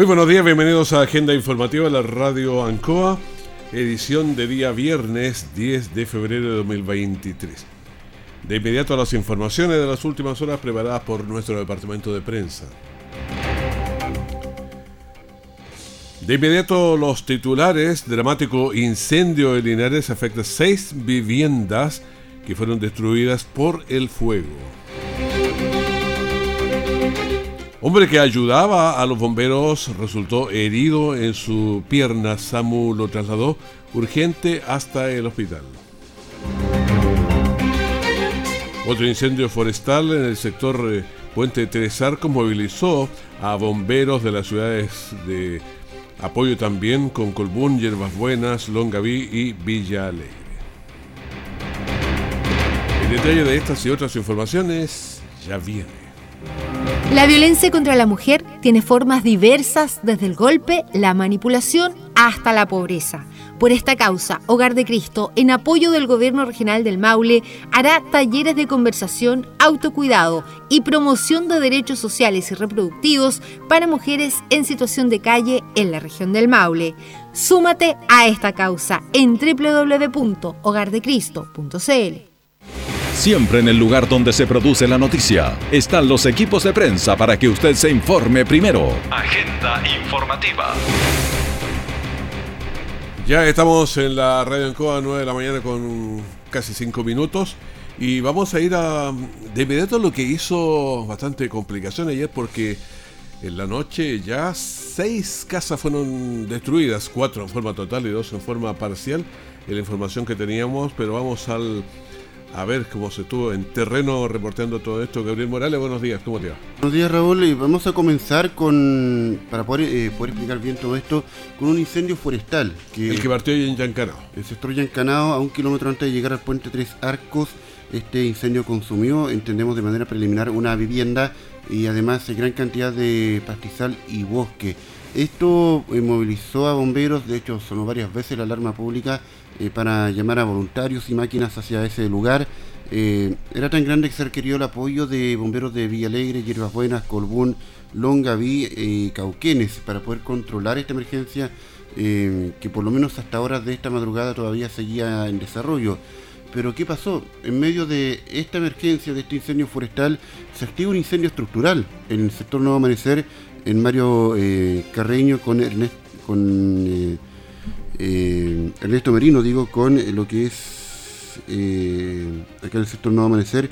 Muy buenos días, bienvenidos a Agenda Informativa de la Radio Ancoa, edición de día viernes 10 de febrero de 2023. De inmediato a las informaciones de las últimas horas preparadas por nuestro departamento de prensa. De inmediato los titulares, dramático incendio en Linares afecta seis viviendas que fueron destruidas por el fuego. Hombre que ayudaba a los bomberos resultó herido en su pierna. Samu lo trasladó urgente hasta el hospital. Otro incendio forestal en el sector eh, Puente Tres Arcos movilizó a bomberos de las ciudades de apoyo también con Colbún, Yerbas Buenas, Longaví y Villa Alegre. El detalle de estas y otras informaciones ya viene. La violencia contra la mujer tiene formas diversas desde el golpe, la manipulación hasta la pobreza. Por esta causa, Hogar de Cristo, en apoyo del Gobierno Regional del Maule, hará talleres de conversación, autocuidado y promoción de derechos sociales y reproductivos para mujeres en situación de calle en la región del Maule. Súmate a esta causa en www.hogardecristo.cl. Siempre en el lugar donde se produce la noticia están los equipos de prensa para que usted se informe primero. Agenda informativa. Ya estamos en la radio Encoa 9 de la mañana con casi 5 minutos y vamos a ir a de inmediato lo que hizo bastante complicación ayer porque en la noche ya seis casas fueron destruidas, cuatro en forma total y dos en forma parcial, en la información que teníamos, pero vamos al a ver cómo se estuvo en terreno reportando todo esto. Gabriel Morales, buenos días, ¿cómo te va? Buenos días, Raúl. Y vamos a comenzar con, para poder, eh, poder explicar bien todo esto, con un incendio forestal. Que, el que partió en Yancanao. El sector Yancanao, a un kilómetro antes de llegar al puente Tres Arcos, este incendio consumió, entendemos de manera preliminar, una vivienda y además gran cantidad de pastizal y bosque. Esto eh, movilizó a bomberos, de hecho sonó varias veces la alarma pública eh, para llamar a voluntarios y máquinas hacia ese lugar. Eh, era tan grande que se requirió el apoyo de bomberos de Villa Alegre, Hierbas Buenas, Colbún, Longaví y Cauquenes para poder controlar esta emergencia que por lo menos hasta ahora de esta madrugada todavía seguía en desarrollo. Pero ¿qué pasó? En medio de esta emergencia, de este incendio forestal, se activa un incendio estructural en el sector Nuevo Amanecer en Mario eh, Carreño con, con eh, eh, Ernesto Merino, digo, con lo que es acá en el sector Nuevo Amanecer,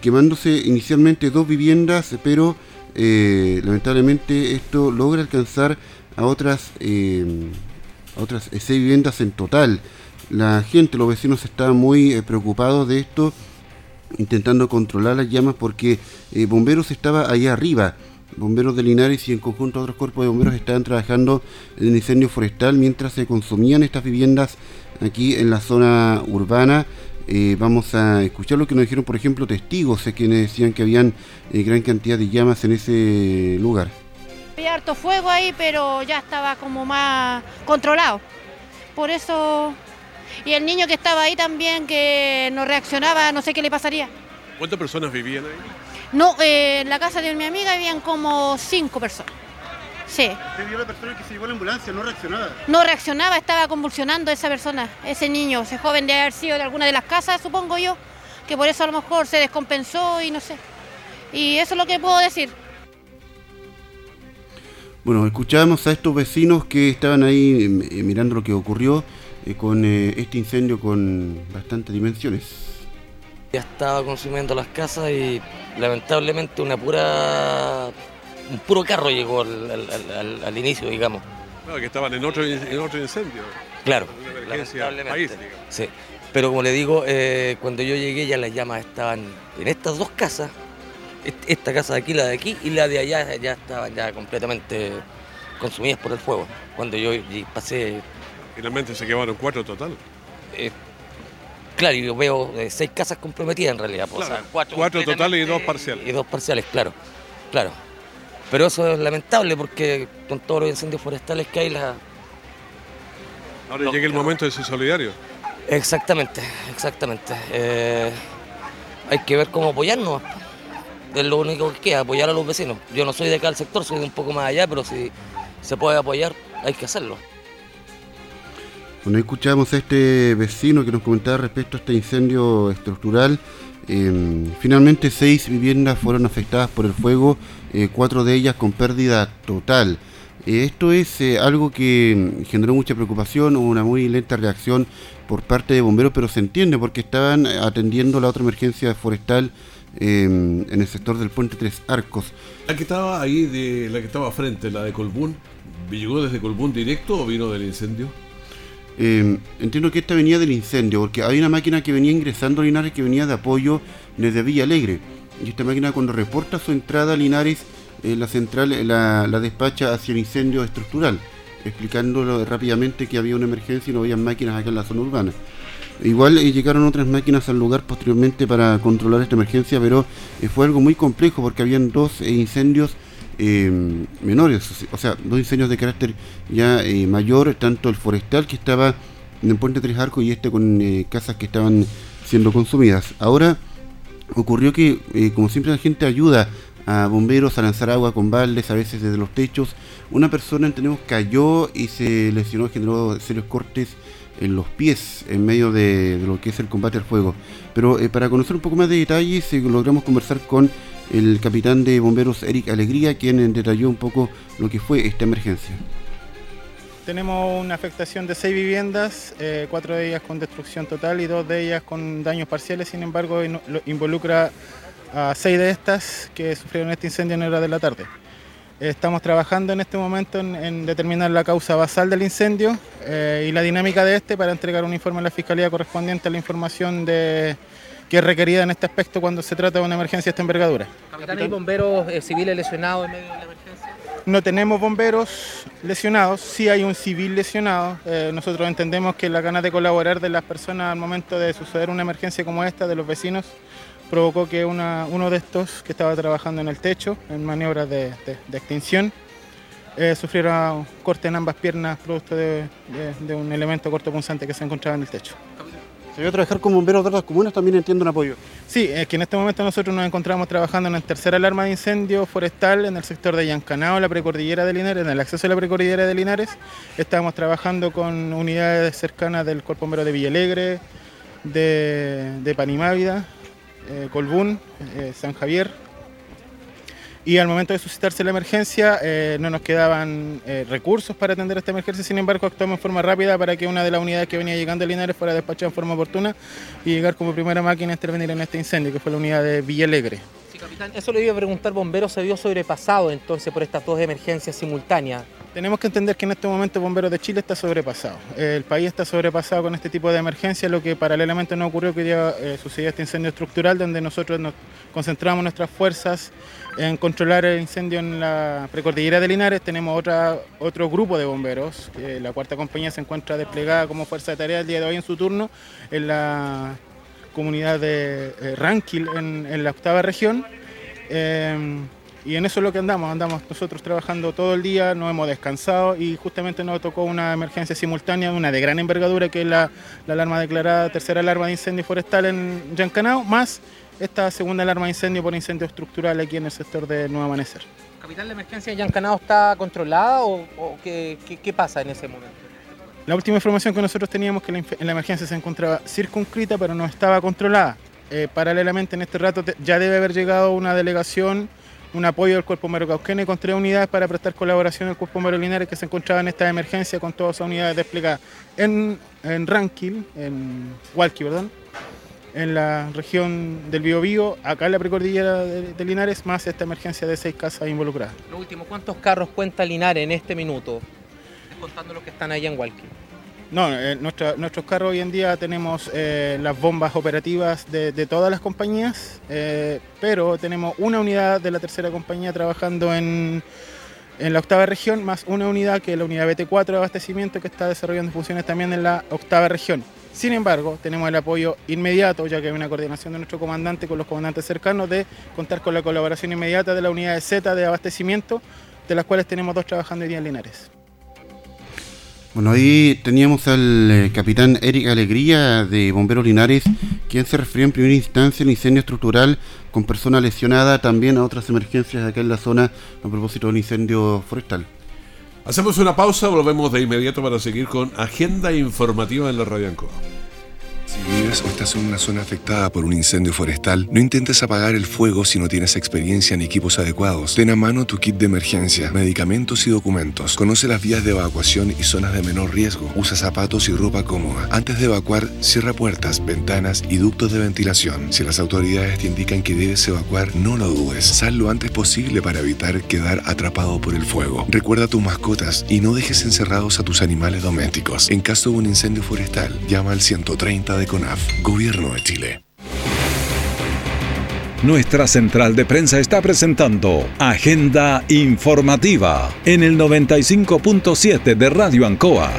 quemándose inicialmente dos viviendas, pero lamentablemente esto logra alcanzar a otras, a otras seis viviendas en total. La gente, los vecinos estaban muy preocupados de esto, intentando controlar las llamas porque bomberos estaba allá arriba bomberos de Linares y en conjunto otros cuerpos de bomberos estaban trabajando en el incendio forestal mientras se consumían estas viviendas aquí en la zona urbana. Eh, vamos a escuchar lo que nos dijeron, por ejemplo, testigos, sé quienes decían que habían eh, gran cantidad de llamas en ese lugar. Había harto fuego ahí, pero ya estaba como más controlado. Por eso, y el niño que estaba ahí también, que no reaccionaba, no sé qué le pasaría. ¿Cuántas personas vivían ahí? No, eh, en la casa de mi amiga habían como cinco personas. Sí. ¿Usted vio la persona que se llevó a la ambulancia? ¿No reaccionaba? No reaccionaba, estaba convulsionando esa persona, ese niño, ese joven de haber sido de alguna de las casas, supongo yo, que por eso a lo mejor se descompensó y no sé. Y eso es lo que puedo decir. Bueno, escuchábamos a estos vecinos que estaban ahí eh, mirando lo que ocurrió eh, con este incendio con bastantes dimensiones. Ya estaba consumiendo las casas y lamentablemente una pura un puro carro llegó al, inicio, digamos. Claro, que estaban en otro, en otro incendio. Claro, lamentablemente. sí. Pero como le digo, eh, cuando yo llegué ya las llamas estaban en estas dos casas esta casa de aquí, la de aquí y la de allá ya estaban ya completamente consumidas por el fuego. Cuando yo pasé... Finalmente se quemaron cuatro total. Eh, claro, yo veo eh, seis casas comprometidas en realidad. Pues, cuatro, totales y dos parciales. Y dos parciales, claro, claro. Pero eso es lamentable porque con todos los incendios forestales que hay, la... Ahora llega el momento de ser solidario. Exactamente, exactamente. Eh, hay que ver cómo apoyarnos. Es lo único que queda, apoyar a los vecinos. Yo no soy de acá del sector, soy de un poco más allá, pero si se puede apoyar, hay que hacerlo. Bueno, escuchamos a este vecino que nos comentaba respecto a este incendio estructural. Em, finalmente seis viviendas fueron afectadas por el fuego, eh, cuatro de ellas con pérdida total. Eh, esto es eh, algo que generó mucha preocupación, hubo una muy lenta reacción por parte de bomberos, pero se entiende porque estaban atendiendo la otra emergencia forestal em, en el sector del puente Tres Arcos. La que estaba ahí, de, la que estaba frente, la de Colbún, ¿llegó desde Colbún directo o vino del incendio? Em, entiendo que esta venía del incendio, porque hay una máquina que venía ingresando a Linares que venía de apoyo desde Villa Alegre. Y esta máquina cuando reporta su entrada a Linares, eh, la central la, la, despacha hacia el incendio estructural, explicándolo rápidamente que había una emergencia y no había máquinas acá en la zona urbana. Igual eh, llegaron otras máquinas al lugar posteriormente para controlar esta emergencia, pero eh, fue algo muy complejo porque habían dos incendios menores, o sea, dos incendios de carácter ya mayor, tanto el forestal que estaba en el puente Tres Arcos y este con casas que estaban siendo consumidas. Ahora ocurrió que, como siempre, la gente ayuda a bomberos a lanzar agua con baldes, a veces desde los techos. Una persona, entendemos, cayó y se lesionó, generó serios cortes en los pies en medio de, lo que es el combate al fuego. Pero eh, para conocer un poco más de detalles, eh, logramos conversar con el capitán de bomberos Eric Alegría, quien detalló un poco lo que fue esta emergencia. Tenemos una afectación de seis viviendas, eh, cuatro de ellas con destrucción total y dos de ellas con daños parciales, sin embargo involucra a seis de estas que sufrieron este incendio en hora de la tarde. Estamos trabajando en este momento en, determinar la causa basal del incendio eh, y la dinámica de este para entregar un informe a la Fiscalía correspondiente a la información de, que es requerida en este aspecto cuando se trata de una emergencia de esta envergadura. ¿Hay bomberos eh, civiles lesionados en medio de la emergencia? No tenemos bomberos lesionados, sí hay un civil lesionado. Eh, nosotros entendemos que la ganas de colaborar de las personas al momento de suceder una emergencia como esta, de los vecinos, provocó que uno de estos que estaba trabajando en el techo, en maniobras de, extinción, eh, sufriera corte en ambas piernas producto de, un elemento cortopunzante que se encontraba en el techo. ¿Se trabajar con bomberos de otras comunas? También entiendo un apoyo. Sí, es que en este momento nosotros nos encontramos trabajando en la tercera alarma de incendio forestal en el sector de Yancanao, la precordillera de Linares, en el acceso a la precordillera de Linares. Estamos trabajando con unidades cercanas del Cuerpo Bombero de Villalegre, de, de Panimávida, eh, Colbún, eh, San Javier. Y al momento de suscitarse la emergencia eh, no nos quedaban recursos para atender esta emergencia, sin embargo actuamos en forma rápida para que una de las unidades que venía llegando a Linares fuera despachada en forma oportuna y llegar como primera máquina a intervenir en este incendio, que fue la unidad de Villalegre. Sí, capitán, eso le iba a preguntar, bomberos se vio sobrepasado entonces por estas dos emergencias simultáneas. Tenemos que entender que en este momento Bomberos de Chile está sobrepasado. El país está sobrepasado con este tipo de emergencia, lo que paralelamente no ocurrió que ya eh, sucedió este incendio estructural, donde nosotros nos concentramos nuestras fuerzas en controlar el incendio en la precordillera de Linares. Tenemos otra, otro grupo de bomberos, la cuarta compañía se encuentra desplegada como fuerza de tarea el día de hoy en su turno en la comunidad de eh, Ranquil, en, la octava región. Y en eso es lo que andamos, andamos nosotros trabajando todo el día, no hemos descansado y justamente nos tocó una emergencia simultánea, una de gran envergadura, que es la, alarma declarada, tercera alarma de incendio forestal en Yancanao, más esta segunda alarma de incendio por incendio estructural aquí en el sector de Nuevo Amanecer. ¿Capitán, la emergencia de Yancanao está controlada o, qué, pasa en ese momento? La última información que nosotros teníamos que la, la emergencia se encontraba circunscrita, pero no estaba controlada. Eh, paralelamente en este rato ya debe haber llegado una delegación un apoyo del Cuerpo Bombero Cauquene con tres unidades para prestar colaboración al Cuerpo Bombero Linares que se encontraba en esta emergencia con todas esas unidades desplegadas en, en Ranquil, en Hualqui, perdón, en la región del Biobío, acá en la precordillera de, Linares, más esta emergencia de seis casas involucradas. Lo último, ¿cuántos carros cuenta Linares en este minuto? Contando los que están ahí en Hualqui. No, eh, nuestros carros hoy en día tenemos eh, las bombas operativas de, todas las compañías, eh, pero tenemos una unidad de la tercera compañía trabajando en, en la octava región, más una unidad que es la unidad BT4 de abastecimiento que está desarrollando funciones también en la octava región. Sin embargo, tenemos el apoyo inmediato, ya que hay una coordinación de nuestro comandante con los comandantes cercanos, de contar con la colaboración inmediata de la unidad Z de abastecimiento, de las cuales tenemos dos trabajando hoy día en Linares. Bueno, ahí teníamos al eh, capitán Eric Alegría de Bomberos Linares, quien se refirió en primera instancia al incendio estructural con persona lesionada, también a otras emergencias acá en la zona a propósito del incendio forestal. Hacemos una pausa, volvemos de inmediato para seguir con agenda informativa en la Radio Ancoa. Vives o estás en una zona afectada por un incendio forestal, no intentes apagar el fuego si no tienes experiencia ni equipos adecuados. Ten a mano tu kit de emergencia, medicamentos y documentos. Conoce las vías de evacuación y zonas de menor riesgo. Usa zapatos y ropa cómoda. Antes de evacuar, cierra puertas, ventanas y ductos de ventilación. Si las autoridades te indican que debes evacuar, no lo dudes. Sal lo antes posible para evitar quedar atrapado por el fuego. Recuerda a tus mascotas y no dejes encerrados a tus animales domésticos. En caso de un incendio forestal, llama al 130 de CONAF, Gobierno de Chile. Nuestra central de prensa está presentando Agenda Informativa en el 95.7 de Radio Ancoa.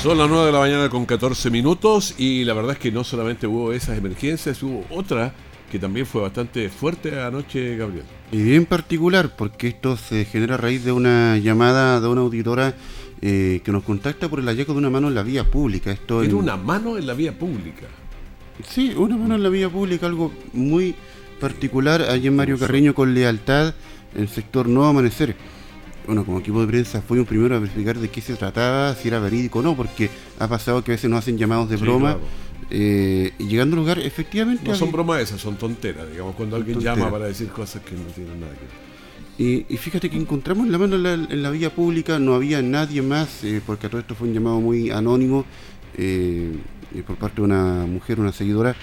Son las 9 de la mañana con 14 minutos y la verdad es que no solamente hubo esas emergencias, hubo otra que también fue bastante fuerte anoche, Gabriel. Y bien particular, porque esto se genera a raíz de una llamada de una auditora eh, que nos contacta por el hallazgo de una mano en la vía pública. Esto Era en- una mano en la vía pública. Sí, una mano en la vía pública, algo muy particular allí en Mario Carreño con lealtad en el sector Nuevo Amanecer. Bueno, como equipo de prensa fuimos primero a verificar de qué se trataba, si era verídico o no, porque ha pasado que a veces nos hacen llamados de Sí, broma. claro. eh, y llegando al lugar, efectivamente. No son bromas esas, son tonteras, digamos, cuando alguien llama para decir cosas que no tienen nada que ver. Y, y fíjate que encontramos la mano en la, en la vía pública, no había nadie más, eh, porque a todo esto fue un llamado muy anónimo eh, eh, por parte de una mujer, una seguidora.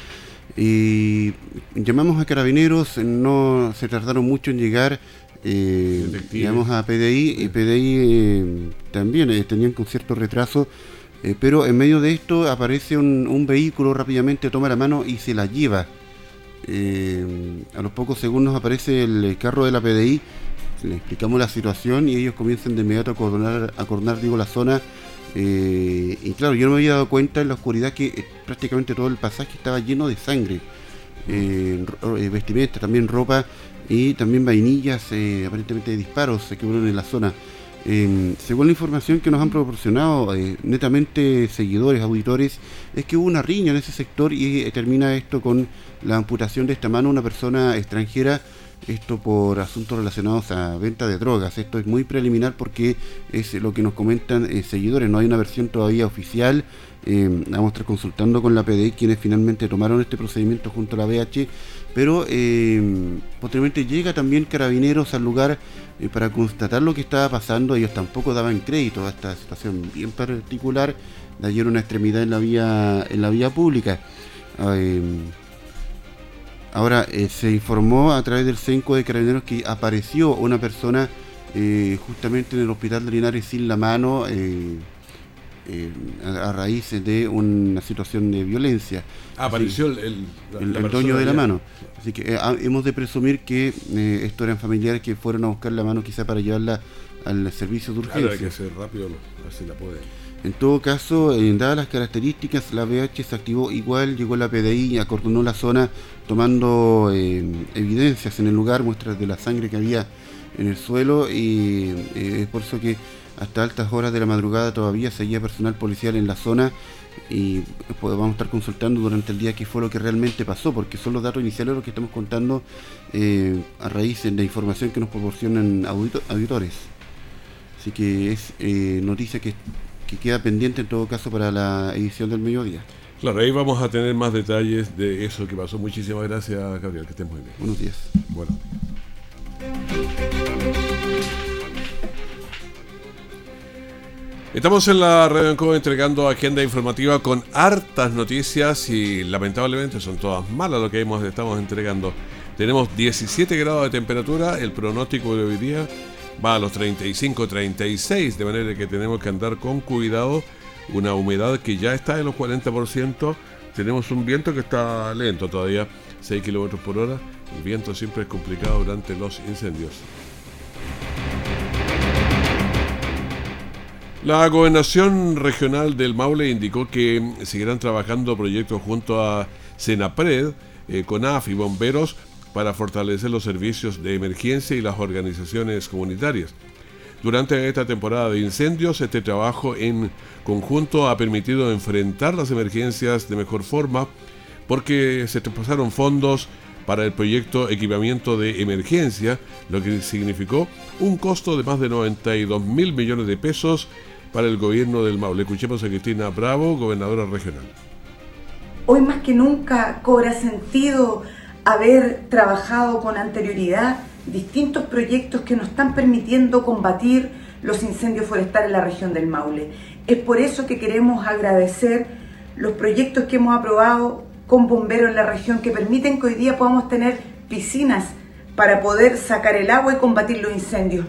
Y llamamos a carabineros, no se tardaron mucho en llegar. Llamamos a PDI y PDI también tenían con cierto retraso. pero en medio de esto aparece un, un vehículo rápidamente, toma la mano y se la lleva. A los pocos segundos aparece el carro de la PDI, le explicamos la situación y ellos comienzan de inmediato a coordinar, a coordinar, digo, la zona. eh, y claro, yo no me había dado cuenta en la oscuridad que eh, prácticamente todo el pasaje estaba lleno de sangre. Eh, eh, vestimenta, también ropa y también vainillas, eh, aparentemente de disparos se quebraron en la zona. Eh, según la información que nos han proporcionado netamente seguidores, auditores, es que hubo una riña en ese sector y termina esto con la amputación de esta mano una persona extranjera, esto por asuntos relacionados a venta de drogas. Esto es muy preliminar porque es lo que nos comentan eh, seguidores, no hay una versión todavía oficial. Eh, vamos a estar consultando con la PDI quienes finalmente tomaron este procedimiento junto a la BH, pero eh, posteriormente llega también carabineros al lugar eh, para constatar lo que estaba pasando. Ellos tampoco daban crédito a esta situación bien particular de ayer una extremidad en la vía en la vía pública. Ahora eh, se informó a través del CENCO de Carabineros que apareció una persona eh, justamente en el hospital de Linares sin la mano. eh, a, a raíz de una situación de violencia. Ah, apareció el, el, dueño de la mano. Así que ah, hemos de presumir que estos eran familiares que fueron a buscar la mano quizá para llevarla al servicio de Claro, hay urgencia. que ser rápido, así la puede. En todo caso, eh, dadas las características, la BH se activó igual, llegó la PDI y acordonó la zona tomando eh, evidencias en el lugar, muestras de la sangre que había en el suelo y eh, es por eso que hasta altas horas de la madrugada todavía seguía personal policial en la zona y pues, vamos a estar consultando durante el día qué fue lo que realmente pasó, porque son los datos iniciales los que estamos contando a raíz de la información que nos proporcionan audito- auditores. Así que es noticia que, que queda pendiente en todo caso para la edición del mediodía. Claro, ahí vamos a tener más detalles de eso que pasó. Muchísimas gracias, Gabriel, que estés muy bien. Buenos días. Bueno. Estamos en la Radio Encoba entregando agenda informativa con hartas noticias y lamentablemente son todas malas lo que hemos, estamos entregando. Tenemos 17 grados de temperatura, el pronóstico de hoy día va a los 35-36, de manera que tenemos que andar con cuidado. Una humedad que ya está en los 40%. Tenemos un viento que está lento todavía, 6 kilómetros por hora. El viento siempre es complicado durante los incendios. La gobernación regional del Maule indicó que seguirán trabajando proyectos junto a Senapred, eh, CONAF y bomberos para fortalecer los servicios de emergencia y las organizaciones comunitarias. Durante esta temporada de incendios, este trabajo en conjunto ha permitido enfrentar las emergencias de mejor forma porque se traspasaron fondos para el proyecto Equipamiento de Emergencia, lo que significó un costo de más de 92 mil millones de pesos para el gobierno del Maule. Escuchemos a Cristina Bravo, gobernadora regional. Hoy más que nunca cobra sentido haber trabajado con anterioridad distintos proyectos que nos están permitiendo combatir los incendios forestales en la región del Maule. Es por eso que queremos agradecer los proyectos que hemos aprobado con bomberos en la región que permiten que hoy día podamos tener piscinas para poder sacar el agua y combatir los incendios.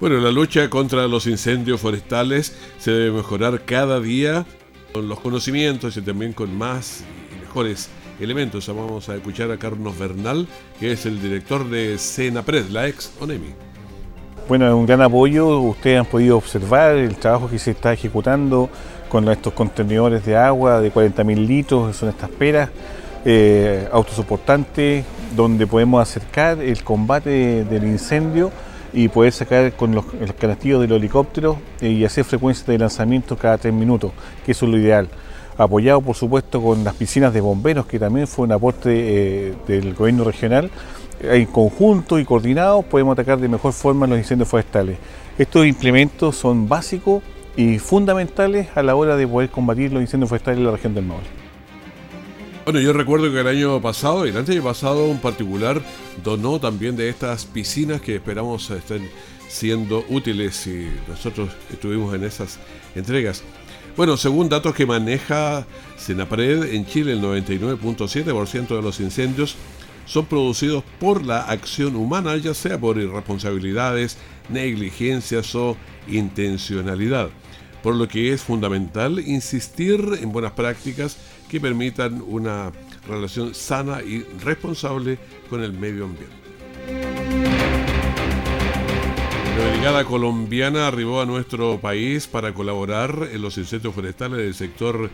Bueno, la lucha contra los incendios forestales se debe mejorar cada día con los conocimientos y también con más y mejores elementos. Vamos a escuchar a Carlos Bernal, que es el director de Senapred, la ex ONEMI. Bueno, es un gran apoyo. Ustedes han podido observar el trabajo que se está ejecutando con estos contenedores de agua de 40.000 litros, son estas peras eh, autosoportantes, donde podemos acercar el combate del incendio y poder sacar con los, los canastillos del helicóptero eh, y hacer frecuencias de lanzamiento cada tres minutos, que eso es lo ideal. Apoyado por supuesto con las piscinas de bomberos, que también fue un aporte eh, del gobierno regional. En conjunto y coordinados podemos atacar de mejor forma los incendios forestales. Estos implementos son básicos y fundamentales a la hora de poder combatir los incendios forestales en la región del Maule. Bueno, yo recuerdo que el año pasado el año pasado un particular donó también de estas piscinas que esperamos estén siendo útiles y nosotros estuvimos en esas entregas. Bueno, según datos que maneja Senapred, en Chile el 99.7% de los incendios son producidos por la acción humana, ya sea por irresponsabilidades, negligencias o intencionalidad. Por lo que es fundamental insistir en buenas prácticas que permitan una relación sana y responsable con el medio ambiente. La brigada colombiana arribó a nuestro país para colaborar en los incendios forestales del sector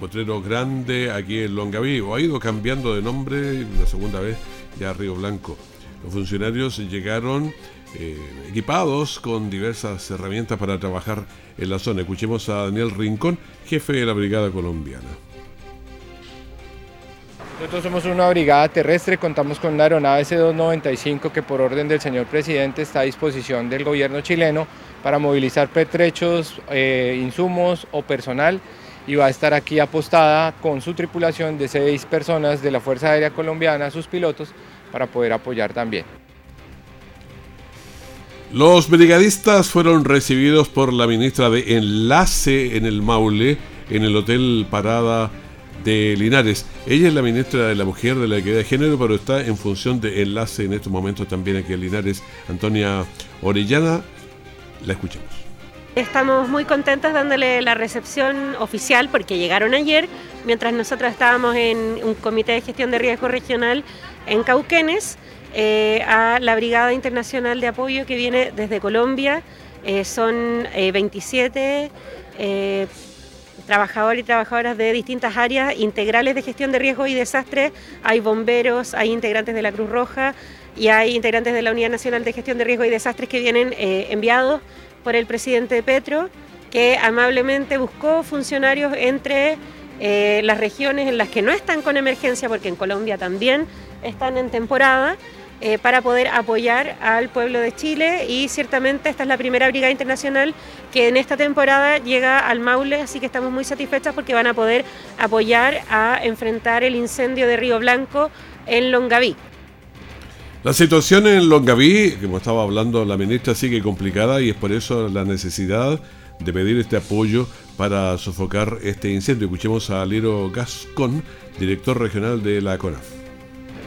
Potrero Grande aquí en Longaví. Ha ido cambiando de nombre la segunda vez ya a Río Blanco. Los funcionarios llegaron eh, equipados con diversas herramientas para trabajar en la zona. Escuchemos a Daniel Rincón, jefe de la brigada colombiana. Nosotros somos una brigada terrestre, contamos con una aeronave C-295 que por orden del señor presidente está a disposición del gobierno chileno para movilizar pertrechos, eh, insumos o personal y va a estar aquí apostada con su tripulación de seis personas de la Fuerza Aérea Colombiana, sus pilotos, para poder apoyar también. Los brigadistas fueron recibidos por la ministra de Enlace en el Maule, en el Hotel Parada de Linares. Ella es la ministra de la Mujer, de la Equidad de Género, pero está en función de enlace en estos momentos también aquí en Linares. Antonia Orellana, la escuchamos. Estamos muy contentos dándole la recepción oficial porque llegaron ayer, mientras nosotros estábamos en un comité de gestión de riesgo regional en Cauquenes, eh, a la Brigada Internacional de Apoyo que viene desde Colombia. Eh, son 27 eh, trabajadores y trabajadoras de distintas áreas integrales de gestión de riesgo y desastres. Hay bomberos, hay integrantes de la Cruz Roja y hay integrantes de la Unidad Nacional de Gestión de Riesgo y Desastres que vienen eh, enviados por el presidente Petro, que amablemente buscó funcionarios entre eh, las regiones en las que no están con emergencia, porque en Colombia también están en temporada, eh, para poder apoyar al pueblo de Chile y ciertamente esta es la primera brigada internacional que en esta temporada llega al Maule, así que estamos muy satisfechas porque van a poder apoyar a enfrentar el incendio de Río Blanco en Longaví. La situación en Longaví, como estaba hablando la ministra, sigue complicada y es por eso la necesidad de pedir este apoyo para sofocar este incendio. Escuchemos a Liro Gascón, director regional de la CONAF.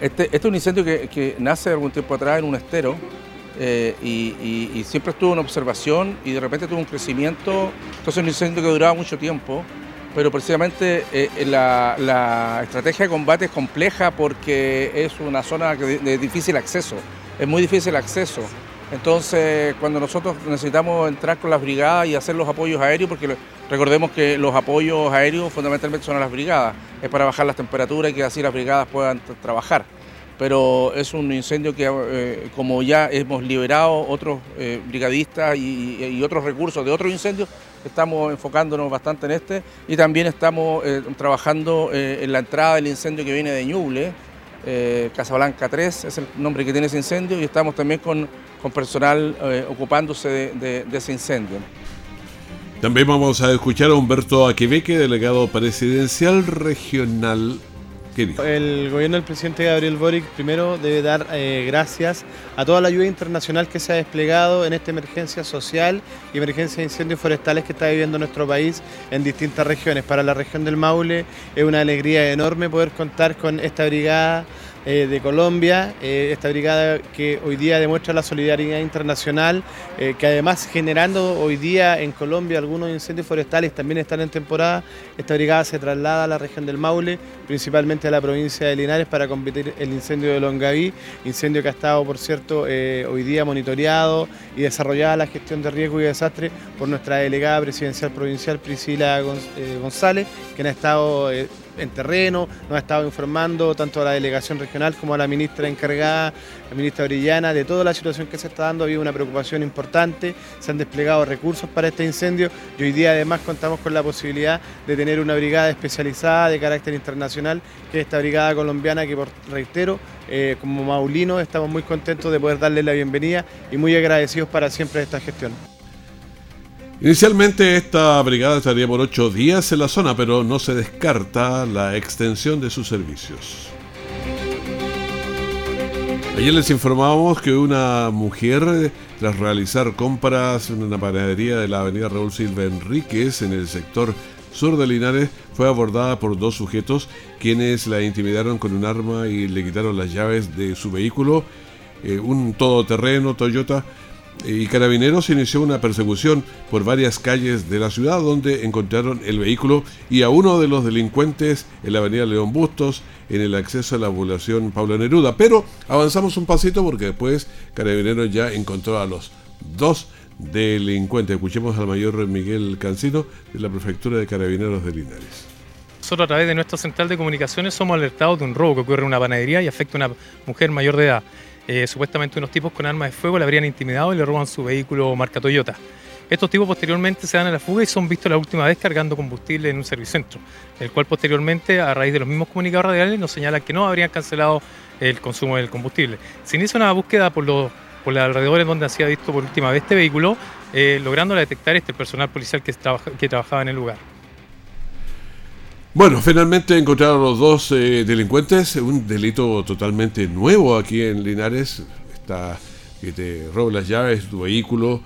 Este, este, es un incendio que, nace algún tiempo atrás en un estero eh, y, siempre estuvo en observación y de repente tuvo un crecimiento. Entonces un incendio que duraba mucho tiempo, pero precisamente eh, la, estrategia de combate es compleja porque es una zona de, difícil acceso, es muy difícil acceso. Entonces, cuando nosotros necesitamos entrar con las brigadas y hacer los apoyos aéreos, porque recordemos que los apoyos aéreos fundamentalmente son a las brigadas, es para bajar las temperaturas y que así las brigadas puedan trabajar. Pero es un incendio que, eh, como ya hemos liberado otros eh, brigadistas y, otros recursos de otros incendios, estamos enfocándonos bastante en este. Y también estamos eh, trabajando en la entrada del incendio que viene de Ñuble, Casablanca 3 es el nombre que tiene ese incendio y estamos también con, personal ocupándose de, de ese incendio. También vamos a escuchar a Humberto Aquebeque, delegado presidencial regional el gobierno del presidente Gabriel Boric primero debe dar eh, gracias a toda la ayuda internacional que se ha desplegado en esta emergencia social y emergencia de incendios forestales que está viviendo nuestro país en distintas regiones. Para la región del Maule es una alegría enorme poder contar con esta brigada eh, de Colombia, eh, esta brigada que hoy día demuestra la solidaridad internacional, eh, que además generando hoy día en Colombia algunos incendios forestales también están en temporada. Esta brigada se traslada a la región del Maule, principalmente a la provincia de Linares para combatir el incendio de Longaví, incendio que ha estado, por cierto, hoy día monitoreado y desarrollada la gestión de riesgo y desastre por nuestra delegada presidencial provincial Priscila González, quien ha estado en terreno, nos ha estado informando tanto a la delegación regional como a la ministra encargada, la ministra Brillana, de toda la situación que se está dando. Había una preocupación importante, se han desplegado recursos para este incendio y hoy día además contamos con la posibilidad de tener una brigada especializada de carácter internacional, que es esta brigada colombiana que, por, reitero, eh, como Maulino estamos muy contentos de poder darle la bienvenida y muy agradecidos para siempre esta gestión. Inicialmente esta brigada estaría por ocho días en la zona, pero no se descarta la extensión de sus servicios. Ayer les informábamos que una mujer, tras realizar compras en una panadería de la avenida Raúl Silva Enríquez, en el sector sur de Linares, fue abordada por dos sujetos quienes la intimidaron con un arma y le quitaron las llaves de su vehículo, eh, un todoterreno Toyota y Carabineros inició una persecución por varias calles de la ciudad donde encontraron el vehículo y a uno de los delincuentes en la avenida León Bustos en el acceso a la población Pablo Neruda. Pero avanzamos un pasito porque después Carabineros ya encontró a los dos delincuentes. Escuchemos al mayor Miguel Cancino de la Prefectura de Carabineros de Linares. Nosotros a través de nuestra central de comunicaciones somos alertados de un robo que ocurre en una panadería y afecta a una mujer mayor de edad. Eh, supuestamente unos tipos con armas de fuego le habrían intimidado y le roban su vehículo marca Toyota. Estos tipos posteriormente se dan a la fuga y son vistos la última vez cargando combustible en un servicentro, el cual posteriormente, a raíz de los mismos comunicados radiales, nos señala que no habrían cancelado el consumo del combustible. Se inicia una búsqueda por los, por alrededores donde se ha visto por última vez este vehículo, eh, logrando detectar este personal policial que, que trabajaba en el lugar. Bueno, finalmente encontraron los dos eh, delincuentes, un delito totalmente nuevo aquí en Linares, está que te roba las llaves tu vehículo.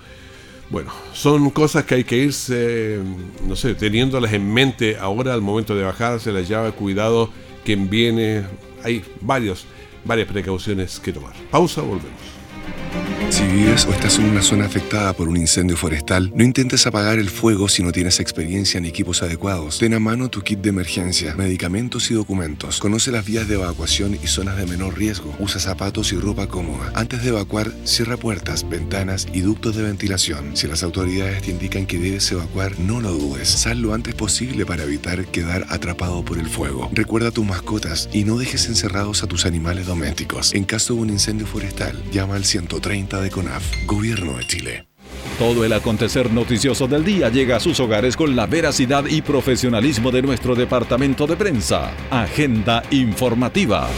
Bueno, son cosas que hay que irse, no sé, teniéndolas en mente ahora al momento de bajarse las llaves, cuidado, quien viene, hay varios, varias precauciones que tomar. Pausa, volvemos. Si vives o estás en una zona afectada por un incendio forestal, no intentes apagar el fuego si no tienes experiencia ni equipos adecuados. Ten a mano tu kit de emergencia, medicamentos y documentos. Conoce las vías de evacuación y zonas de menor riesgo. Usa zapatos y ropa cómoda. Antes de evacuar, cierra puertas, ventanas y ductos de ventilación. Si las autoridades te indican que debes evacuar, no lo dudes. Sal lo antes posible para evitar quedar atrapado por el fuego. Recuerda a tus mascotas y no dejes encerrados a tus animales domésticos. En caso de un incendio forestal, llama al 130 de CONAF, Gobierno de Chile. Todo el acontecer noticioso del día llega a sus hogares con la veracidad y profesionalismo de nuestro departamento de prensa. Agenda informativa.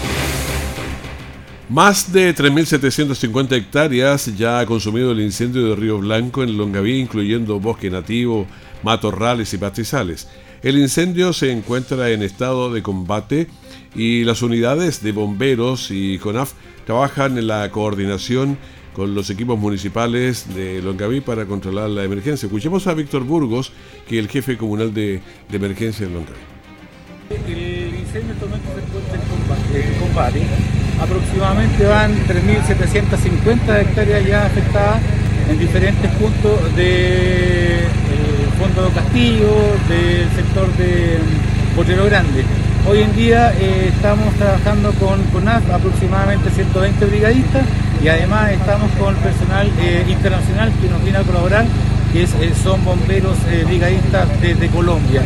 Más de 3.750 hectáreas ya ha consumido el incendio de Río Blanco en Longaví, incluyendo bosque nativo, matorrales y pastizales. El incendio se encuentra en estado de combate y las unidades de bomberos y CONAF trabajan en la coordinación con los equipos municipales de Longaví para controlar la emergencia. Escuchemos a Víctor Burgos, que es el jefe comunal de, emergencia en Longaví. El incendio actualmente se encuentra en combate, aproximadamente van 3.750 hectáreas ya afectadas en diferentes puntos del fondo de Castillo, del sector de Potrero Grande. Hoy en día eh, estamos trabajando con CONAF aproximadamente 120 brigadistas y además estamos con personal eh, internacional que nos viene a colaborar, que eh, son bomberos brigadistas desde Colombia.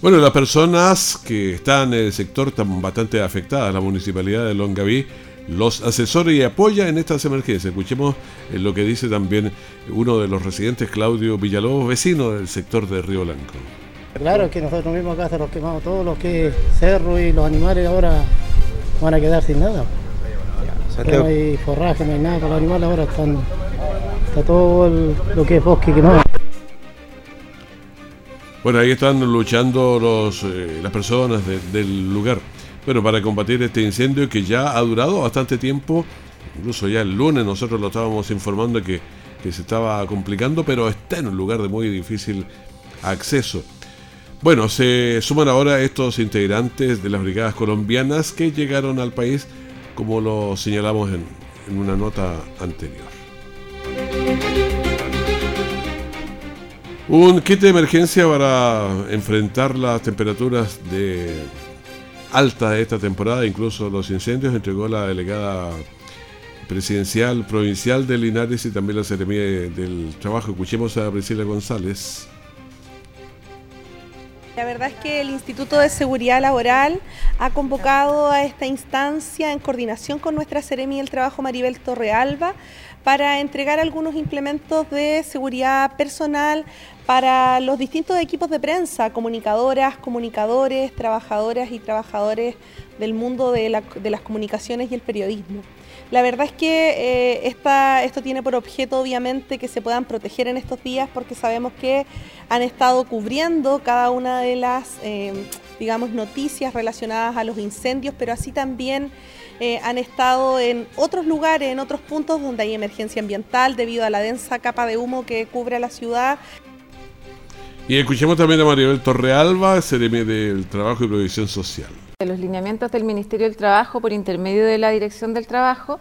Bueno, las personas que están en el sector están bastante afectadas, la municipalidad de Longaví los asesora y apoya en estas emergencias. Escuchemos lo que dice también uno de los residentes, Claudio Villalobos, vecino del sector de Río Blanco. Claro, que nosotros mismos acá se los quemamos todos los que es cerro y los animales ahora van a quedar sin nada. No hay forraje, no hay nada, los animales ahora están, está todo lo que es bosque quemado. Bueno, ahí están luchando los, eh, las personas del lugar. Bueno, para combatir este incendio que ya ha durado bastante tiempo, incluso ya el lunes nosotros lo estábamos informando que, que se estaba complicando, pero está en un lugar de muy difícil acceso. Bueno, se suman ahora estos integrantes de las brigadas colombianas que llegaron al país, como lo señalamos en, una nota anterior. Un kit de emergencia para enfrentar las temperaturas de alta de esta temporada, incluso los incendios, entregó la delegada presidencial provincial de Linares y también la Seremía del Trabajo. Escuchemos a Priscila González. La verdad es que el Instituto de Seguridad Laboral ha convocado a esta instancia en coordinación con nuestra Seremi del Trabajo Maribel Torrealba para entregar algunos implementos de seguridad personal para los distintos equipos de prensa, comunicadoras, comunicadores, trabajadoras y trabajadores del mundo de, las comunicaciones y el periodismo. La verdad es que eh, esto tiene por objeto obviamente que se puedan proteger en estos días porque sabemos que han estado cubriendo cada una de las, eh, digamos, noticias relacionadas a los incendios, pero así también eh, han estado en otros lugares, en otros puntos donde hay emergencia ambiental debido a la densa capa de humo que cubre a la ciudad. Y escuchemos también a Maribel Torrealba, CDM del Trabajo y Previsión Social. Los lineamientos del Ministerio del Trabajo por intermedio de la Dirección del Trabajo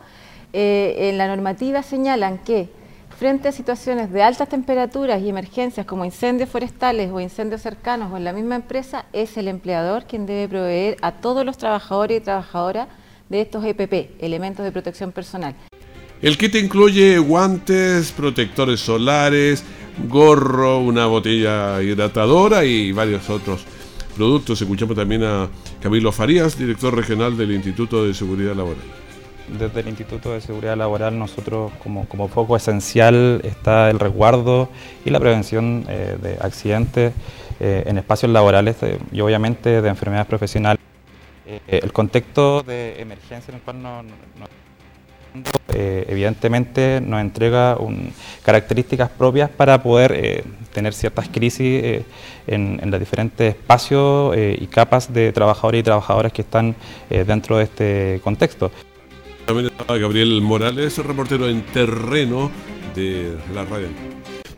eh, en la normativa señalan que frente a situaciones de altas temperaturas y emergencias como incendios forestales o incendios cercanos o en la misma empresa, es el empleador quien debe proveer a todos los trabajadores y trabajadoras de estos EPP, elementos de protección personal. El kit incluye guantes, protectores solares, gorro, una botella hidratadora y varios otros productos. Escuchamos también a Camilo Farías, director regional del Instituto de Seguridad Laboral. Desde el Instituto de Seguridad Laboral nosotros como, foco esencial está el resguardo y la prevención eh, de accidentes eh, en espacios laborales y obviamente de enfermedades profesionales. Eh, el contexto de emergencia en el cual nos eh, evidentemente nos entrega características propias para poder eh, tener ciertas crisis eh, en, los diferentes espacios y capas de trabajadores y trabajadoras que están dentro de este contexto. También estaba Gabriel Morales, reportero en terreno de la radio.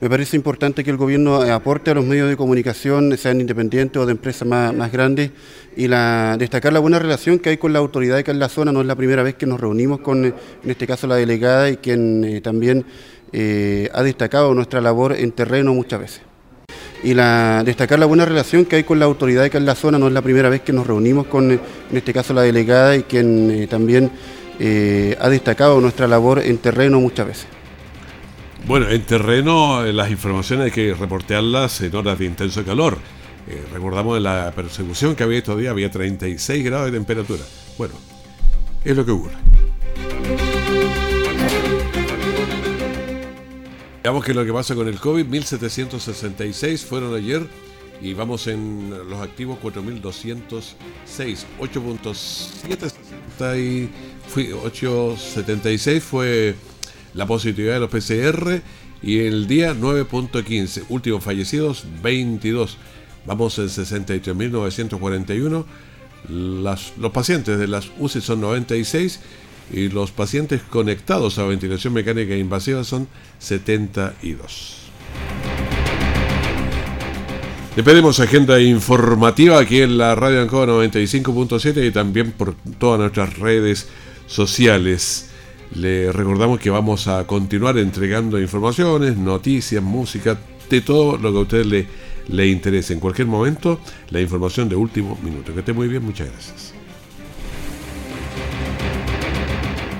Me parece importante que el gobierno aporte a los medios de comunicación, sean independientes o de empresas más, grandes, y destacar la buena relación que hay con la autoridad acá en la zona. No es la primera vez que nos reunimos con, en este caso, la delegada y quien eh, también eh, ha destacado nuestra labor en terreno muchas veces. Y la, destacar la buena relación que hay con la autoridad acá en la zona. No es la primera vez que nos reunimos con, en este caso, la delegada y quien eh, también ha destacado nuestra labor en terreno muchas veces. Bueno, en terreno las informaciones hay que reportearlas en horas de intenso calor. Eh, recordamos la persecución que había estos días, había 36 grados de temperatura. Bueno, es lo que ocurre. Veamos que lo que pasa con el COVID, 1766 fueron ayer y vamos en los activos 4206, 8.776 876 fue la positividad de los PCR y el día 9.15. Últimos fallecidos 22. Vamos en 63.941. los pacientes de las UCI son 96 y los pacientes conectados a ventilación mecánica invasiva son 72. Despedimos agenda informativa aquí en la Radio Ancoa 95.7 y también por todas nuestras redes sociales. Le recordamos que vamos a continuar entregando informaciones, noticias, música, de todo lo que a usted le, le interese. En cualquier momento, la información de último minuto. Que esté muy bien, muchas gracias.